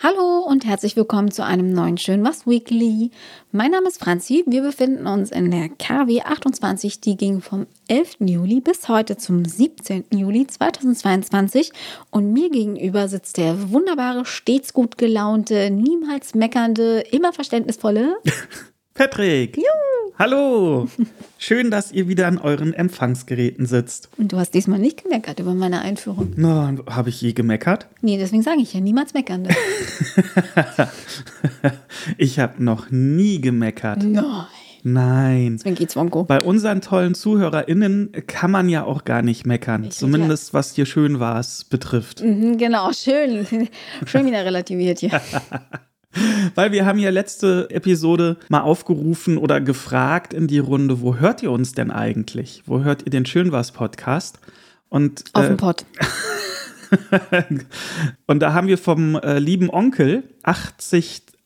Hallo und herzlich willkommen zu einem neuen Schön was Weekly. Mein Name ist Franzi. Wir befinden uns in der KW 28. Die ging vom 11. Juli bis heute zum 17. Juli 2022. Und mir gegenüber sitzt der wunderbare, stets gut gelaunte, niemals meckernde, immer verständnisvolle Patrick. Juhu. Hallo. Schön, dass ihr wieder an euren Empfangsgeräten sitzt. Und du hast diesmal nicht gemeckert über meine Einführung. Na, habe ich je gemeckert? Nee, deswegen sage ich ja niemals meckernde. ich habe noch nie gemeckert. Nein. Nein. Zwinki Zwonko. Bei unseren tollen ZuhörerInnen kann man ja auch gar nicht meckern. Ich- Zumindest was hier schön war es betrifft. Mhm, Genau, schön. Schön wieder relativiert hier. Weil wir haben ja letzte Episode mal aufgerufen oder gefragt in die Runde, wo hört ihr uns denn eigentlich? Wo hört ihr den Schön was Podcast? Und, Auf äh, dem Pott. und da haben wir vom äh, lieben Onkel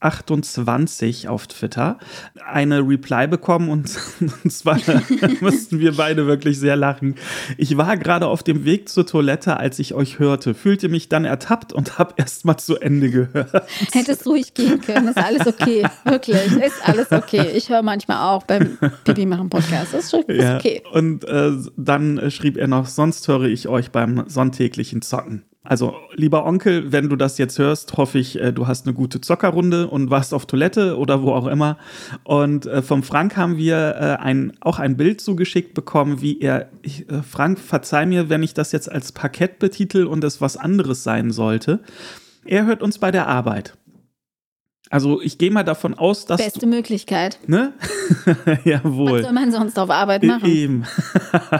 8028 auf Twitter eine Reply bekommen und, und zwar mussten wir beide wirklich sehr lachen. Ich war gerade auf dem Weg zur Toilette, als ich euch hörte, fühlte mich dann ertappt und habe erst mal zu Ende gehört. Hättest ruhig gehen können, ist alles okay. Wirklich, ist alles okay. Ich höre manchmal auch beim Pipi machen Podcast. Ist, schon, ist Ja, okay. Und äh, dann schrieb er noch, sonst höre ich euch beim sonntäglichen Zocken. Also, lieber Onkel, wenn du das jetzt hörst, hoffe ich, äh, du hast eine gute Zockerrunde und warst auf Toilette oder wo auch immer. Und äh, vom Frank haben wir äh, ein, auch ein Bild zugeschickt bekommen, wie er, ich, äh, Frank, verzeih mir, wenn ich das jetzt als Parkett betitel und es was anderes sein sollte. Er hört uns bei der Arbeit. Also, ich gehe mal davon aus, dass. Beste Möglichkeit. Du, ne? Jawohl. Was soll man sonst auf Arbeit machen? Eben.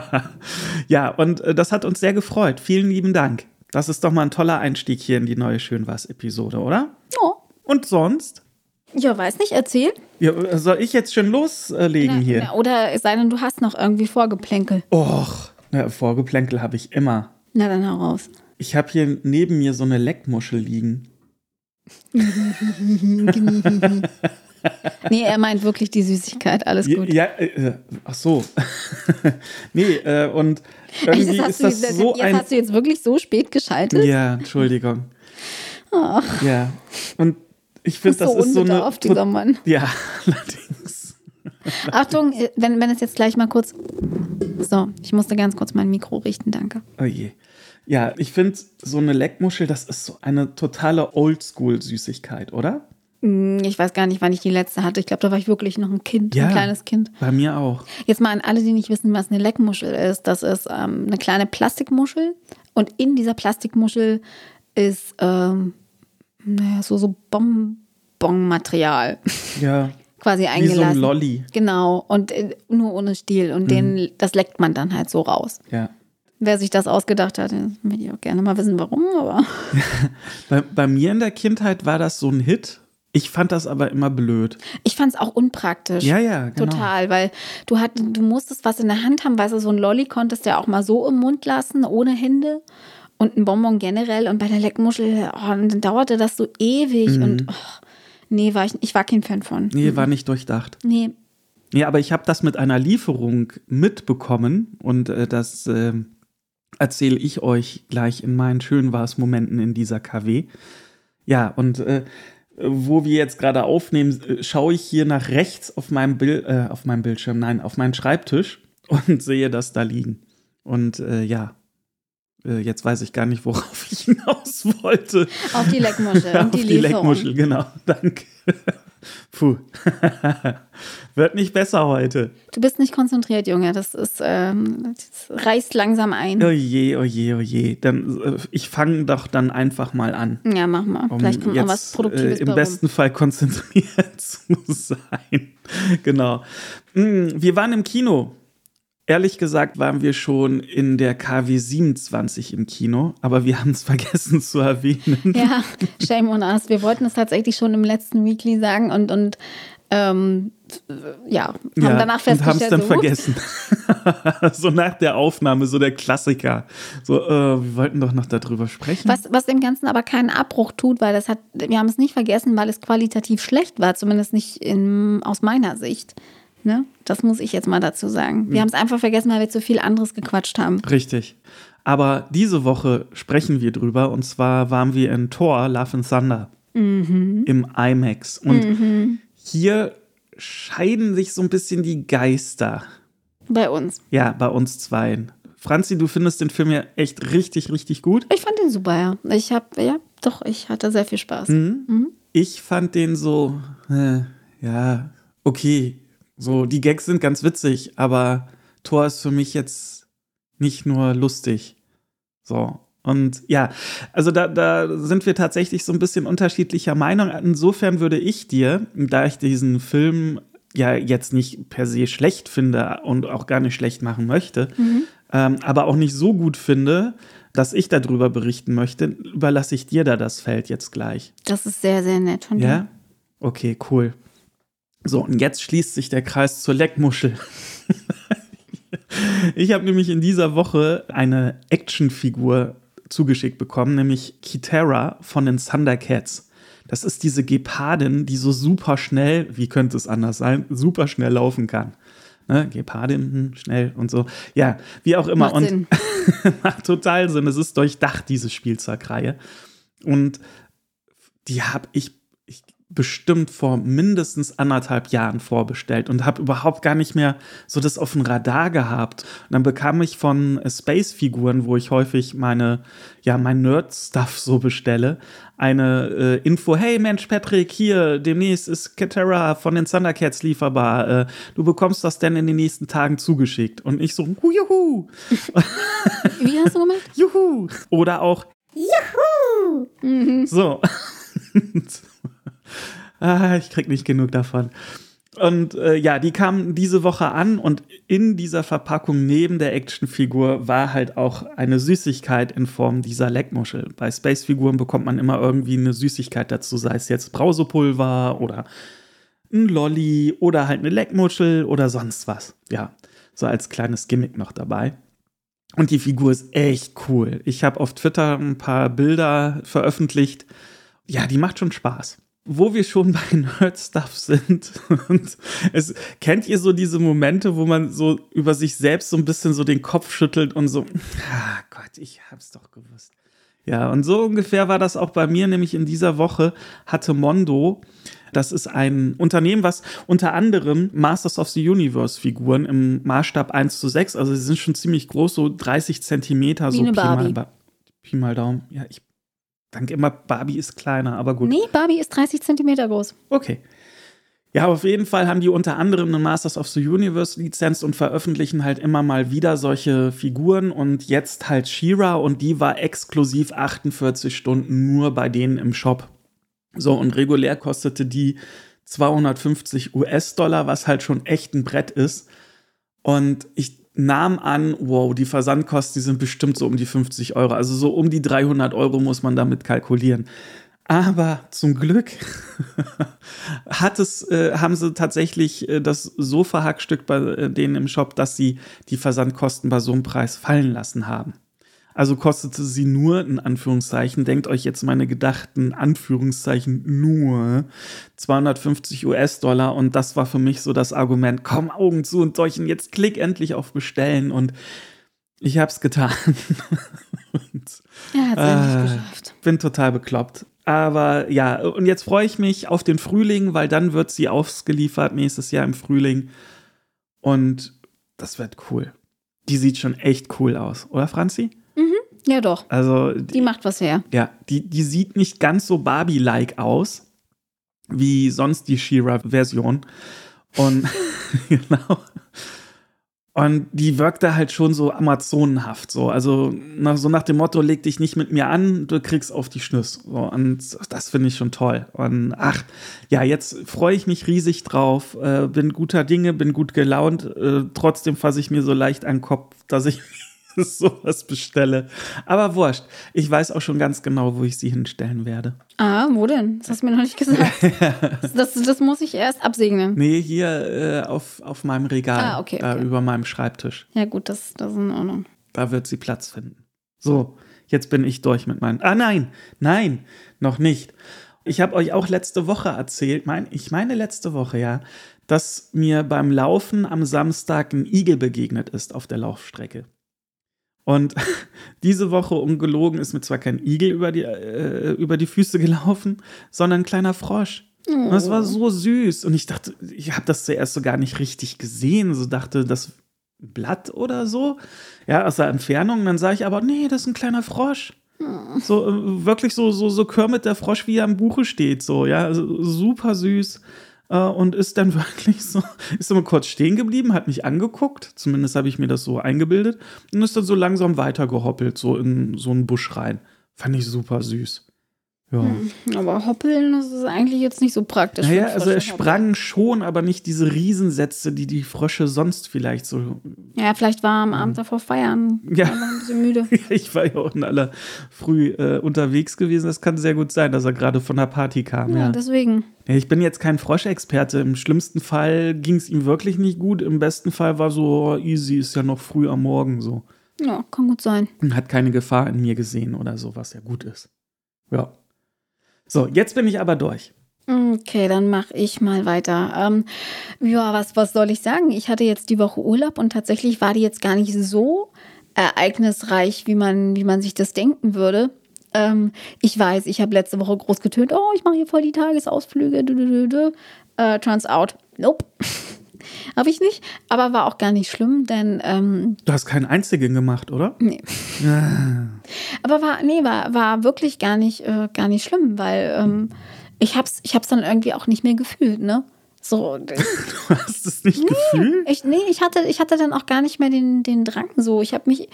ja, und das hat uns sehr gefreut. Vielen lieben Dank. Das ist doch mal ein toller Einstieg hier in die neue Schön was Episode, oder? Ja. Und sonst? ja, weiß nicht, erzähl. Ja, soll ich jetzt schon loslegen hier? Na, Oder es sei denn, du hast noch irgendwie Vorgeplänkel. Och, na, Vorgeplänkel habe ich immer. Na dann heraus. Ich habe hier neben mir so eine Leckmuschel liegen. Nee, er meint wirklich die Süßigkeit. Alles Ja, gut. ja äh, ach so. nee, äh, und irgendwie das ist das das, so jetzt ein hast du jetzt wirklich so spät geschaltet? Ja, Entschuldigung. Ach, Ja. Und ich finde, ist so das ist so eine. dieser Mann. Ja, allerdings. Achtung, wenn, wenn es jetzt gleich mal kurz. So, ich musste ganz kurz mein Mikro richten, danke. Oh je. Ja, ich finde, so eine Leckmuschel, das ist so eine totale Oldschool-Süßigkeit, oder? Hm, Ich weiß gar nicht, wann ich die letzte hatte. Ich glaube, da war ich wirklich noch ein Kind, Ja. ein kleines Kind. Bei mir auch. Jetzt mal an alle, die nicht wissen, was eine Leckmuschel ist. Das ist ähm, eine kleine Plastikmuschel und in dieser Plastikmuschel ist ähm, naja, so, so Bonbonmaterial Ja. quasi Wie so eingelassen. ein Lolli. Genau, und äh, nur ohne Stiel. Und den, das leckt man dann halt so raus. Ja. Wer sich das ausgedacht hat, würde ich auch gerne mal wissen, warum, aber. Bei, bei mir in der Kindheit war das so ein Hit. Ich fand das aber immer blöd. Ich fand es auch unpraktisch. Ja, ja, genau. Total, weil du hat, du musstest was in der Hand haben, weißt du, so ein Lolli konntest du ja auch mal so im Mund lassen, ohne Hände. Und ein Bonbon generell. Und bei der Leckmuschel, oh, und dann dauerte das so ewig. Und oh, nee, war ich, ich war kein Fan von. Mhm. Nee, war nicht durchdacht. Nee. Ja, aber ich habe das mit einer Lieferung mitbekommen und äh, das äh, erzähle ich euch gleich in meinen schön war's Momenten in dieser KW. Ja, und äh, wo wir jetzt gerade aufnehmen, äh, schaue ich hier nach rechts auf meinem, Bild, äh, auf meinem Bildschirm, nein, auf meinen Schreibtisch und sehe das da liegen. Und äh, ja, äh, jetzt weiß ich gar nicht, worauf ich hinaus wollte. Auf die Leckmuschel Auf und die, die Lieferung. Leckmuschel, genau. Danke. Puh. Wird nicht besser heute. Du bist nicht konzentriert, Junge. Das ist, ähm, das reißt langsam ein. Oh je, oh je, oh je. Dann, äh, ich fange doch dann einfach mal an. Ja, mach mal. Um Vielleicht kommt jetzt, noch was Produktives äh, Im bei rum. besten Fall konzentriert zu sein. genau. Mm, Wir waren im Kino. Ehrlich gesagt waren wir schon in der KW 27 im Kino, aber wir haben es vergessen zu erwähnen. Ja, shame on us. Wir wollten es tatsächlich schon im letzten Weekly sagen und, und ähm, ja, haben danach und haben es festgestellt, dann so, vergessen. so nach der Aufnahme, so der Klassiker. So, äh, wir wollten doch noch darüber sprechen. Was, was dem Ganzen aber keinen Abbruch tut, weil das hat, wir haben es nicht vergessen, weil es qualitativ schlecht war, zumindest nicht in, aus meiner Sicht. Ne? Das muss ich jetzt mal dazu sagen. Hm. Wir haben es einfach vergessen, weil wir zu viel anderes gequatscht haben. Richtig. Aber diese Woche sprechen wir drüber und zwar waren wir in Thor, Love and Thunder. Mhm. im IMAX. Und hier scheiden sich so ein bisschen die Geister. Bei uns. Ja, bei uns zweien. Franzi, du findest den Film ja echt richtig, richtig gut. Ich fand den super, ja. Ich habe, ja, doch, ich hatte sehr viel Spaß. Mhm. Ich fand den so, äh, ja, okay. So, die Gags sind ganz witzig, aber Thor ist für mich jetzt nicht nur lustig. So. Und ja, also da, da sind wir tatsächlich so ein bisschen unterschiedlicher Meinung. Insofern würde ich dir, da ich diesen Film ja jetzt nicht per se schlecht finde und auch gar nicht schlecht machen möchte, ähm, aber auch nicht so gut finde, dass ich darüber berichten möchte, überlasse ich dir da das Feld jetzt gleich. Das ist sehr, sehr nett von dir. Ja? Okay, cool. So, und jetzt schließt sich der Kreis zur Leckmuschel. ich habe nämlich in dieser Woche eine Actionfigur zugeschickt bekommen, nämlich Kitara von den Thundercats. Das ist diese Gepardin, die so super schnell, wie könnte es anders sein, super schnell laufen kann. Ne? Gepardin, schnell und so. Ja, wie auch immer. Macht und Sinn. macht total Sinn. Es ist durchdacht, diese Spielzeugreihe. Und die habe ich bestimmt vor mindestens anderthalb Jahren vorbestellt und habe überhaupt gar nicht mehr so das auf dem Radar gehabt. Und dann bekam ich von äh, Space-Figuren, wo ich häufig meine, ja, mein Nerd-Stuff so bestelle, eine äh, Info, hey Mensch, Patrick, hier, demnächst ist Katera von den Thundercats lieferbar. Äh, du bekommst das denn in den nächsten Tagen zugeschickt. Und ich so, hu, juhu, Wie hast du gemacht? juhu. Oder auch, juhu. So. ah, ich krieg nicht genug davon. Und äh, ja, die kamen diese Woche an und in dieser Verpackung neben der Actionfigur war halt auch eine Süßigkeit in Form dieser Leckmuschel. Bei Spacefiguren bekommt man immer irgendwie eine Süßigkeit dazu, sei es jetzt Brausepulver oder ein Lolli oder halt eine Leckmuschel oder sonst was. Ja, so als kleines Gimmick noch dabei. Und die Figur ist echt cool. Ich habe auf Twitter ein paar Bilder veröffentlicht. Ja, die macht schon Spaß. Wo wir schon bei Nerd-Stuff sind. Und es, kennt ihr so diese Momente, wo man so über sich selbst so ein bisschen so den Kopf schüttelt und so, ah Gott, ich hab's doch gewusst. Ja, und so ungefähr war das auch bei mir, nämlich in dieser Woche hatte Mondo, das ist ein Unternehmen, was unter anderem Masters of the Universe Figuren im Maßstab 1 zu 6, also sie sind schon ziemlich groß, so 30 Zentimeter, Wie so Pi mal, Pi mal Daumen. Ja, ich denke immer, Barbie ist kleiner, aber gut. Nee, Barbie ist 30 Zentimeter groß. Okay. Ja, auf jeden Fall haben die unter anderem eine Masters of the Universe Lizenz und veröffentlichen halt immer mal wieder solche Figuren und jetzt halt She-Ra und die war exklusiv 48 Stunden nur bei denen im Shop. So, und regulär kostete die 250 US-Dollar, was halt schon echt ein Brett ist. Und ich nahm an, wow, die Versandkosten, die sind bestimmt so um die 50 Euro. Also so um die 300 Euro muss man damit kalkulieren. Aber zum Glück hat es, äh, haben sie tatsächlich äh, das so verhackstückt bei äh, denen im Shop, dass sie die Versandkosten bei so einem Preis fallen lassen haben. Also kostete sie nur, in Anführungszeichen, denkt euch jetzt meine gedachten Anführungszeichen nur 250 US-Dollar und das war für mich so das Argument, komm Augen zu und und jetzt klick endlich auf Bestellen und ich hab's getan. und Er hat es Ah. endlich geschafft. bin total bekloppt. Aber ja, und jetzt freue ich mich auf den Frühling, weil dann wird sie ausgeliefert nächstes Jahr im Frühling. Und das wird cool. Die sieht schon echt cool aus, oder Franzi? Ja, doch. Also, Die die, macht was her. ja, die, die sieht nicht ganz so Barbie-like aus, wie sonst die She-Ra-Version. Und genau. Und die wirkte halt schon so amazonenhaft, so. Also nach, so nach dem Motto, leg dich nicht mit mir an, du kriegst auf die Schnüss. So, und das finde ich schon toll. Und ach, ja, jetzt freue ich mich riesig drauf, äh, bin guter Dinge, bin gut gelaunt. Äh, trotzdem fasse ich mir so leicht an den Kopf, dass ich sowas bestelle. Aber wurscht, ich weiß auch schon ganz genau, wo ich sie hinstellen werde. Ah, wo denn? Das hast du mir noch nicht gesagt. das, das muss ich erst absegnen. Nee, hier äh, auf, auf meinem Regal, Ah, okay, da okay. über meinem Schreibtisch. Ja, gut, das, das ist in Ordnung. Da wird sie Platz finden. So, jetzt bin ich durch mit meinen. Ah, nein, nein, noch nicht. Ich habe euch auch letzte Woche erzählt, mein, ich meine letzte Woche, ja, dass mir beim Laufen am Samstag ein Igel begegnet ist auf der Laufstrecke. Und diese Woche, ungelogen, ist mir zwar kein Igel über die, äh, über die Füße gelaufen, sondern ein kleiner Frosch. Und das war so süß. Und ich dachte, ich habe das zuerst so gar nicht richtig gesehen. So dachte, das Blatt oder so. Ja, aus der Entfernung. Und dann sah ich aber, nee, das ist ein kleiner Frosch. So, äh, wirklich so, so, so Kermit der Frosch, wie er im Buche steht. So, ja, also, super süß. Äh, und ist dann wirklich so, ist immer kurz stehen geblieben, hat mich angeguckt. Zumindest habe ich mir das so eingebildet. Und ist dann so langsam weitergehoppelt, so in so einen Busch rein. Fand ich super süß. Ja. Hm, Aber hoppeln, das ist eigentlich jetzt nicht so praktisch. Naja, also er sprang schon, aber nicht diese Riesensätze, die die Frösche sonst vielleicht so. hoppeln. Ja, vielleicht war er am Abend davor feiern. Ja. War ein bisschen müde. ich war ja auch in aller Früh äh, unterwegs gewesen. Das kann sehr gut sein, dass er gerade von der Party kam. Ja, Ja. deswegen. Ich bin jetzt kein Froschexperte. Im schlimmsten Fall ging es ihm wirklich nicht gut. Im besten Fall war so oh, easy, ist ja noch früh am Morgen so. Ja, kann gut sein. Und Hat keine Gefahr in mir gesehen oder so, was ja gut ist. Ja. So, jetzt bin ich aber durch. Okay, dann mache ich mal weiter. Ähm, ja, was, was soll ich sagen? Ich hatte jetzt die Woche Urlaub und tatsächlich war die jetzt gar nicht so ereignisreich, wie man, wie man sich das denken würde. Ähm, ich weiß, ich habe letzte Woche groß getönt, oh, ich mache hier voll die Tagesausflüge. Du. Äh, turns out, nope. Habe ich nicht, aber war auch gar nicht schlimm, denn ähm, Du hast keinen einzigen gemacht, oder? Nee. Aber war, nee, war, war wirklich gar nicht, äh, gar nicht schlimm, weil ähm, ich hab's, ich hab's dann irgendwie auch nicht mehr gefühlt, ne? So, Du hast es nicht gefühlt? ich, nee, ich hatte, ich hatte dann auch gar nicht mehr den, den Drang so. Ich habe mich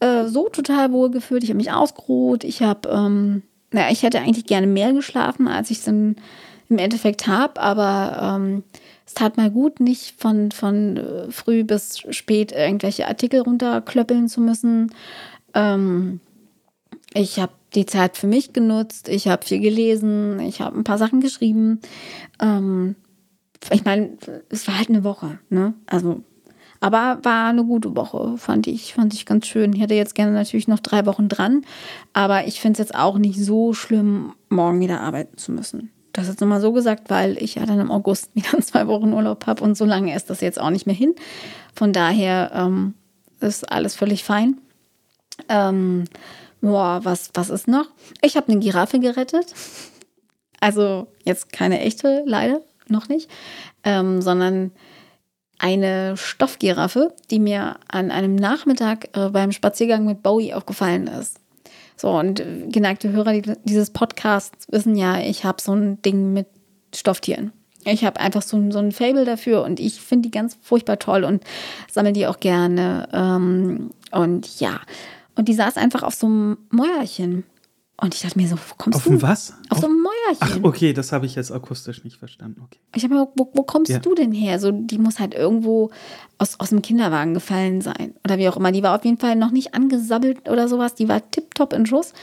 äh, so total wohl gefühlt, ich habe mich ausgeruht, ich habe, ähm, naja, ich hätte eigentlich gerne mehr geschlafen, als ich es dann im Endeffekt habe, aber ähm, es tat mal gut, nicht von, von äh, früh bis spät irgendwelche Artikel runterklöppeln zu müssen. Ähm, ich habe die Zeit für mich genutzt, ich habe viel gelesen, ich habe ein paar Sachen geschrieben. Ähm, ich meine, es war halt eine Woche, ne? Also, aber war eine gute Woche, fand ich, fand ich ganz schön. Ich hätte jetzt gerne natürlich noch drei Wochen dran, aber ich finde es jetzt auch nicht so schlimm, morgen wieder arbeiten zu müssen. Das jetzt nochmal so gesagt, weil ich ja dann im August wieder zwei Wochen Urlaub habe und so lange ist das jetzt auch nicht mehr hin. Von daher ähm, ist alles völlig fein. Ähm, boah, was, was ist noch? Ich habe eine Giraffe gerettet. Also jetzt keine echte, leider, noch nicht, ähm, sondern eine Stoffgiraffe, die mir an einem Nachmittag äh, beim Spaziergang mit Bowie aufgefallen ist. So, und geneigte Hörer die- dieses Podcasts wissen ja, ich habe so ein Ding mit Stofftieren. Ich habe einfach so, ein- so ein Fable dafür und ich finde die ganz furchtbar toll und sammle die auch gerne. Ähm, und ja, und die saß einfach auf so einem Mäuerchen. Und ich dachte mir so, wo kommst Auf du? dem was? Auf so Ach, Mäuerchen. okay, das habe ich jetzt akustisch nicht verstanden. Okay. Ich habe mir gedacht, wo, wo kommst Ja. du denn her? So, die muss halt irgendwo aus, aus dem Kinderwagen gefallen sein. Oder wie auch immer. Die war auf jeden Fall noch nicht angesabbelt oder sowas. Die war tipptopp in Schuss.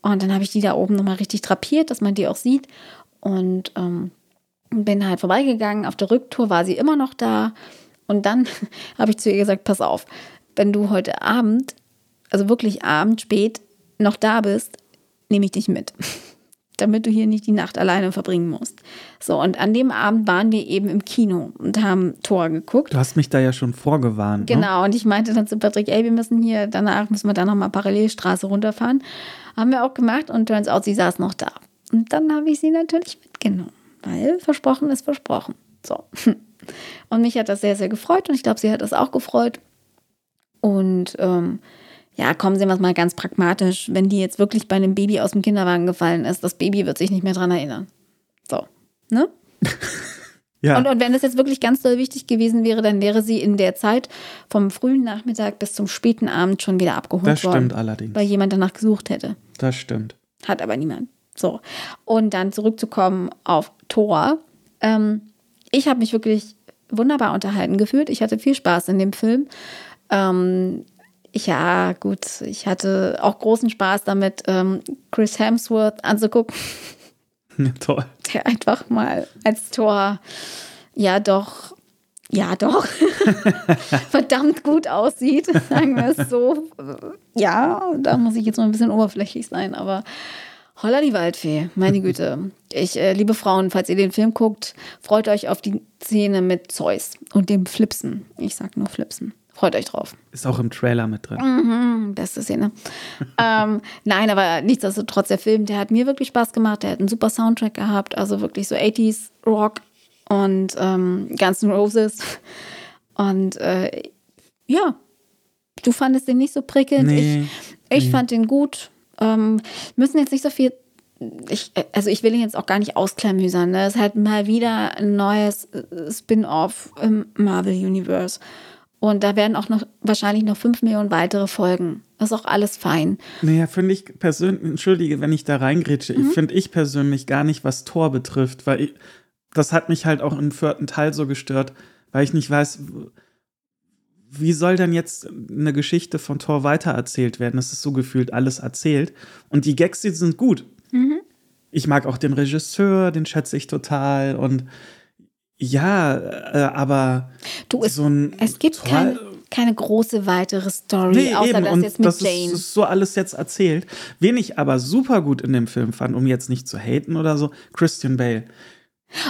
Und dann habe ich die da oben nochmal richtig drapiert, dass man die auch sieht. Und ähm, bin halt vorbeigegangen. Auf der Rücktour war sie immer noch da. Und dann habe ich zu ihr gesagt, pass auf, wenn du heute Abend, also wirklich Abend, spät, noch da bist, nehme ich dich mit. Damit du hier nicht die Nacht alleine verbringen musst. So, und an dem Abend waren wir eben im Kino und haben Tor geguckt. Du hast mich da ja schon vorgewarnt. Ne? Genau, und ich meinte dann zu Patrick, ey, wir müssen hier, danach müssen wir da nochmal Parallelstraße runterfahren. Haben wir auch gemacht und turns out, sie saß noch da. Und dann habe ich sie natürlich mitgenommen, weil versprochen ist versprochen. So. Und mich hat das sehr, sehr gefreut und ich glaube, sie hat das auch gefreut. Und ähm, ja, kommen sehen wir es mal ganz pragmatisch. Wenn die jetzt wirklich bei einem Baby aus dem Kinderwagen gefallen ist, das Baby wird sich nicht mehr dran erinnern. So, ne? Ja. Und, und wenn das jetzt wirklich ganz doll wichtig gewesen wäre, dann wäre sie in der Zeit vom frühen Nachmittag bis zum späten Abend schon wieder abgeholt das worden. stimmt allerdings. Weil jemand danach gesucht hätte. Das stimmt. Hat aber niemand. So. Und dann zurückzukommen auf Thor. Ähm, ich habe mich wirklich wunderbar unterhalten gefühlt. Ich hatte viel Spaß in dem Film. Ähm, ja, gut, ich hatte auch großen Spaß damit, ähm, Chris Hemsworth anzugucken Ja, toll. der einfach mal als Tor, ja doch, ja doch, verdammt gut aussieht, sagen wir es so. Ja, da muss ich jetzt mal ein bisschen oberflächlich sein, aber holla die Waldfee, meine Güte. Ich, äh, liebe Frauen, falls ihr den Film guckt, freut euch auf die Szene mit Zeus und dem Flipsen. Ich sag nur Flipsen. Freut euch drauf. Ist auch im Trailer mit drin. Mhm, beste Szene. ähm, nein, aber nichtsdestotrotz, der Film, der hat mir wirklich Spaß gemacht. Der hat einen super Soundtrack gehabt, also wirklich so 80s Rock und ähm, Guns N' Roses. Und äh, ja, du fandest den nicht so prickelnd. Nee, ich ich nee. fand den gut. Ähm, müssen jetzt nicht so viel. Ich, also ich will ihn jetzt auch gar nicht ausklamüsern. Ne? Es ist halt mal wieder ein neues äh, Spin-off im Marvel Universe. Und da werden auch noch wahrscheinlich noch fünf Millionen weitere Folgen. Das ist auch alles fein. Naja, finde ich persönlich, entschuldige, wenn ich da reingrätsche, ich finde ich persönlich gar nicht, was Tor betrifft, weil ich, das hat mich halt auch im vierten Teil so gestört, weil ich nicht weiß, wie soll denn jetzt eine Geschichte von Thor weitererzählt werden? Es ist so gefühlt alles erzählt. Und die Gags, die sind gut. Ich mag auch den Regisseur, den schätze ich total. Und ja, äh, aber Du, es, so ein es gibt Thor- keine, große weitere Story, Nee, außer eben. das Und jetzt mit das Jane. Ist, ist so alles jetzt erzählt. Wen ich aber super gut in dem Film fand, um jetzt nicht zu haten oder so, Christian Bale.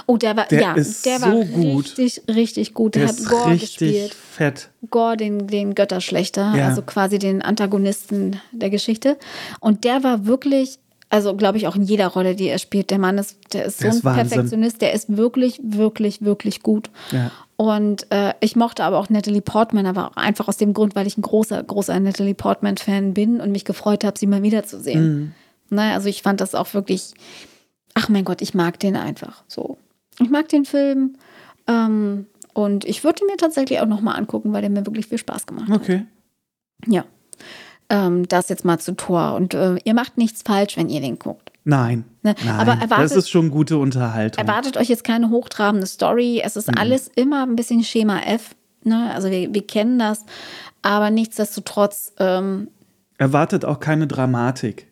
oh, der war, der ja, ist der war so gut. richtig, richtig gut. Der, Der hat Gore richtig gespielt. fett. Gore, den, den Götterschlechter, Ja. also quasi den Antagonisten der Geschichte. Und der war wirklich, also glaube ich auch in jeder Rolle, die er spielt. Der Mann ist, der ist Der so ist ein Wahnsinn. Perfektionist, der ist wirklich, wirklich, wirklich gut. Ja. Und äh, ich mochte aber auch Natalie Portman, aber auch einfach aus dem Grund, weil ich ein großer, großer Natalie Portman-Fan bin und mich gefreut habe, sie mal wiederzusehen. Ne, also ich fand das auch wirklich, ach mein Gott, ich mag den einfach so. Ich mag den Film ähm, und ich würde ihn mir tatsächlich auch nochmal angucken, weil der mir wirklich viel Spaß gemacht hat. Okay. Ja. Ähm, das jetzt mal zu Tor. Und äh, ihr macht nichts falsch, wenn ihr den guckt. Nein. Ne? Nein. Aber erwartet- das ist schon gute Unterhaltung. Erwartet euch jetzt keine hochtrabende Story. Es ist alles immer ein bisschen Schema F. Ne? Also wir, wir kennen das. Aber nichtsdestotrotz, ähm, Erwartet auch keine Dramatik.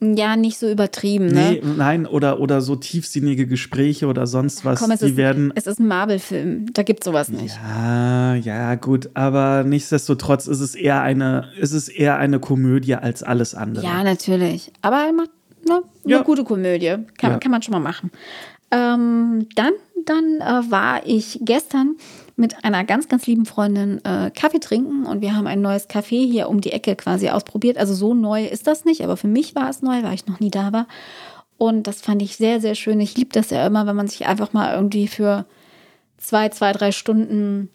Ja, nicht so übertrieben. Nee, Ne? nein, oder, oder so tiefsinnige Gespräche oder sonst was. Komm, es die ist, werden. es ist ein Marvel-Film. Da gibt sowas nicht. Ja, ja, gut, aber nichtsdestotrotz ist es eher eine, ist es eher eine Komödie als alles andere. Ja, natürlich. Aber er macht ne, eine Ja. gute Komödie. Kann, Ja. kann man schon mal machen. Ähm, dann dann äh, war ich gestern mit einer ganz, ganz lieben Freundin äh, Kaffee trinken und wir haben ein neues Café hier um die Ecke quasi ausprobiert. Also so neu ist das nicht, aber für mich war es neu, weil ich noch nie da war. Und das fand ich sehr, sehr schön. Ich liebe das ja immer, wenn man sich einfach mal irgendwie für zwei, zwei, drei Stunden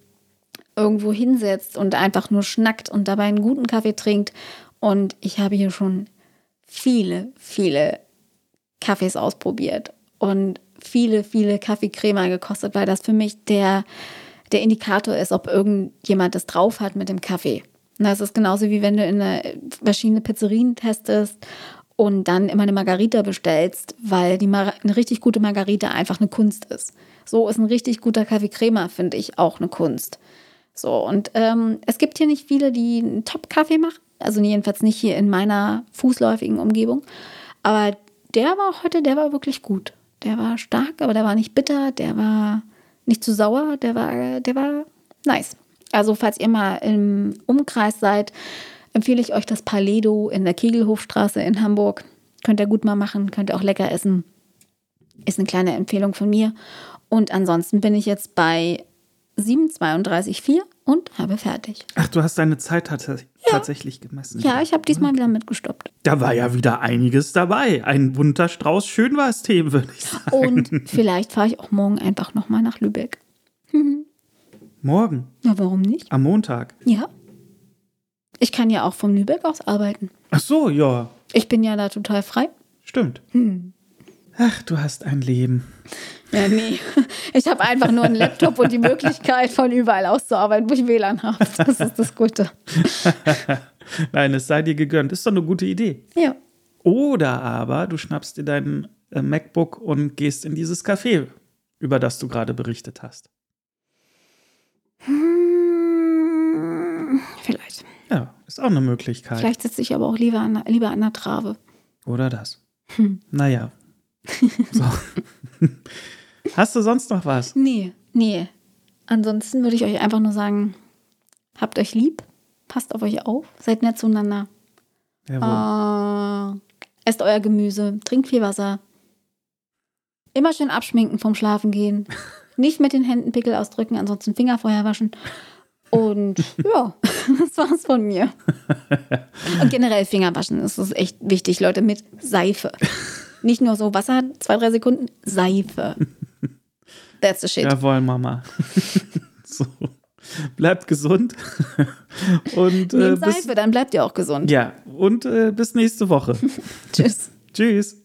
irgendwo hinsetzt und einfach nur schnackt und dabei einen guten Kaffee trinkt. Und ich habe hier schon viele, viele Kaffees ausprobiert und viele, viele Kaffeecremer gekostet, weil das für mich der, der Indikator ist, ob irgendjemand das drauf hat mit dem Kaffee. Und das ist genauso wie wenn du in verschiedene Pizzerien testest und dann immer eine Margarita bestellst, weil die Mar eine richtig gute Margarita einfach eine Kunst ist. So ist ein richtig guter Kaffeecremer, finde ich, auch eine Kunst. So, und ähm, es gibt hier nicht viele, die einen Top-Kaffee machen. Also jedenfalls nicht hier in meiner fußläufigen Umgebung. Aber der war heute, der war wirklich gut. Der war stark, aber der war nicht bitter, der war nicht zu sauer, der war, der war nice. Also, falls ihr mal im Umkreis seid, empfehle ich euch das Paledo in der Kegelhofstraße in Hamburg. Könnt ihr gut mal machen, könnt ihr auch lecker essen. Ist eine kleine Empfehlung von mir. Und ansonsten bin ich jetzt bei 7,32,4 und habe fertig. Ach, du hast deine Zeit tats tatsächlich gemessen. Ja, ich habe diesmal wieder mitgestoppt. Da war ja wieder einiges dabei. Ein bunter Strauß schön war es Themen, würde ich sagen. Und vielleicht fahre ich auch morgen einfach nochmal nach Lübeck. Morgen, Ja, warum nicht? am Montag. Ja. Ich kann ja auch von Lübeck aus arbeiten. Ach so, ja, Ich bin ja da total frei. stimmt. Hm. Ach, du hast ein Leben. Ja, nee. Ich habe einfach nur einen Laptop und die Möglichkeit, von überall aus zu arbeiten, wo ich WLAN habe. Das ist das Gute. Nein, es sei dir gegönnt. Ist doch eine gute Idee. Ja. Oder aber du schnappst dir dein äh, MacBook und gehst in dieses Café, über das du gerade berichtet hast. Hm, Vielleicht. Ja, ist auch eine Möglichkeit. Vielleicht sitze ich aber auch lieber an, lieber an der Trave. Oder das. Hm. Naja. So. Hast du sonst noch was? Nee, nee. Ansonsten würde ich euch einfach nur sagen, habt euch lieb, passt auf euch auf, seid nett zueinander. Jawohl. Äh, esst euer Gemüse, trinkt viel Wasser. Immer schön abschminken vom Schlafen gehen. Nicht mit den Händen Pickel ausdrücken, ansonsten Finger vorher waschen. Und ja, das war's von mir. Und generell Fingerwaschen, das ist echt wichtig, Leute, mit Seife. Nicht nur so Wasser, zwei, drei Sekunden, Seife. That's the shit. Jawohl, Mama. so. Bleibt gesund. und äh, Nehmt bis, Seife, dann bleibt ihr auch gesund. ja, und äh, bis nächste Woche. Tschüss. Tschüss.